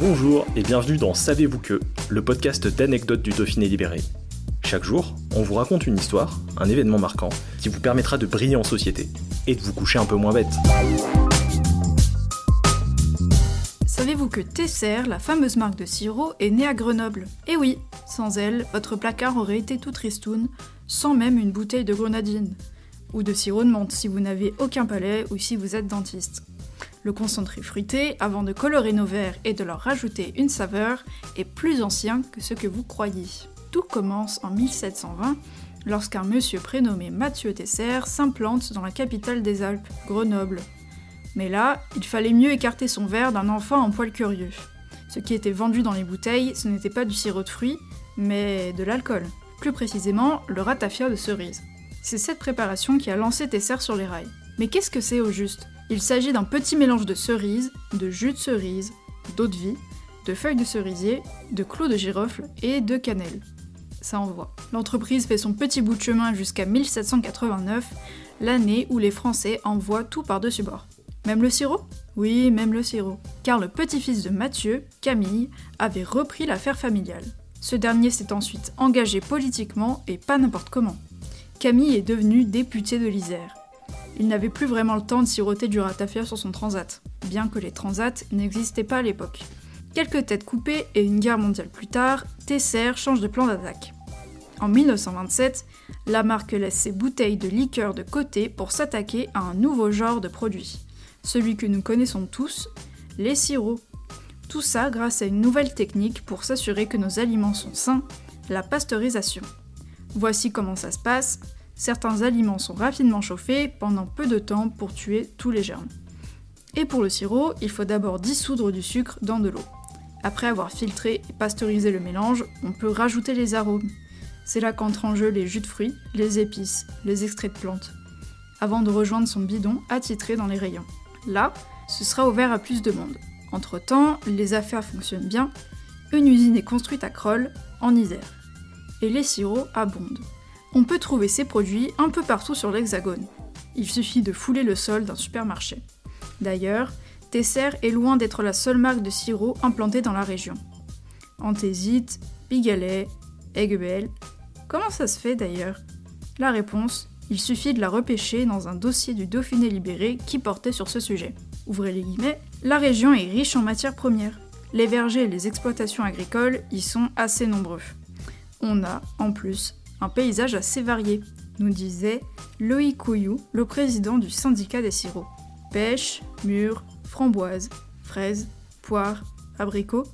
Bonjour et bienvenue dans Savez-vous que, le podcast d'anecdotes du Dauphiné libéré. Chaque jour, on vous raconte une histoire, un événement marquant, qui vous permettra de briller en société et de vous coucher un peu moins bête. Savez-vous que Tesser, la fameuse marque de sirop, est née à Grenoble? Eh oui, sans elle, votre placard aurait été tout tristoun, sans même une bouteille de grenadine. Ou de sirop de menthe si vous n'avez aucun palais ou si vous êtes dentiste. Le concentré fruité, avant de colorer nos verres et de leur rajouter une saveur, est plus ancien que ce que vous croyez. Tout commence en 1720, lorsqu'un monsieur prénommé Mathieu Tesser s'implante dans la capitale des Alpes, Grenoble. Mais là, il fallait mieux écarter son verre d'un enfant en poil curieux. Ce qui était vendu dans les bouteilles, ce n'était pas du sirop de fruits, mais de l'alcool. Plus précisément, le ratafia de cerise. C'est cette préparation qui a lancé Tesser sur les rails. Mais qu'est-ce que c'est au juste? Il s'agit d'un petit mélange de cerises, de jus de cerise, d'eau de vie, de feuilles de cerisier, de clous de girofle et de cannelle. Ça envoie. L'entreprise fait son petit bout de chemin jusqu'à 1789, l'année où les Français envoient tout par-dessus bord. Même le sirop? Oui, même le sirop. Car le petit-fils de Mathieu, Camille, avait repris l'affaire familiale. Ce dernier s'est ensuite engagé politiquement et pas n'importe comment. Camille est devenu député de l'Isère. Il n'avait plus vraiment le temps de siroter du ratafia sur son transat, bien que les transats n'existaient pas à l'époque. Quelques têtes coupées et une guerre mondiale plus tard, Tesser change de plan d'attaque. En 1927, la marque laisse ses bouteilles de liqueur de côté pour s'attaquer à un nouveau genre de produit, celui que nous connaissons tous, les sirops. Tout ça grâce à une nouvelle technique pour s'assurer que nos aliments sont sains, la pasteurisation. Voici comment ça se passe. Certains aliments sont rapidement chauffés pendant peu de temps pour tuer tous les germes. Et pour le sirop, il faut d'abord dissoudre du sucre dans de l'eau. Après avoir filtré et pasteurisé le mélange, on peut rajouter les arômes. C'est là qu'entrent en jeu les jus de fruits, les épices, les extraits de plantes, avant de rejoindre son bidon attitré dans les rayons. Là, ce sera ouvert à plus de monde. Entre-temps, les affaires fonctionnent bien, une usine est construite à Kroll, en Isère. Et les sirops abondent. On peut trouver ces produits un peu partout sur l'Hexagone. Il suffit de fouler le sol d'un supermarché. D'ailleurs, Tesser est loin d'être la seule marque de sirop implantée dans la région. Antésite, Pigalet, Aiguebel. Comment ça se fait d'ailleurs? La réponse, il suffit de la repêcher dans un dossier du Dauphiné libéré qui portait sur ce sujet. Ouvrez les guillemets, la région est riche en matières premières. Les vergers et les exploitations agricoles y sont assez nombreux. On a, en plus, un paysage assez varié, nous disait Loïc Couillou, le président du syndicat des sirops. Pêche, mûres, framboises, fraises, poires, abricots.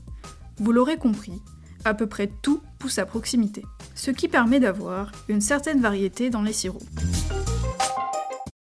Vous l'aurez compris, à peu près tout pousse à proximité, ce qui permet d'avoir une certaine variété dans les sirops.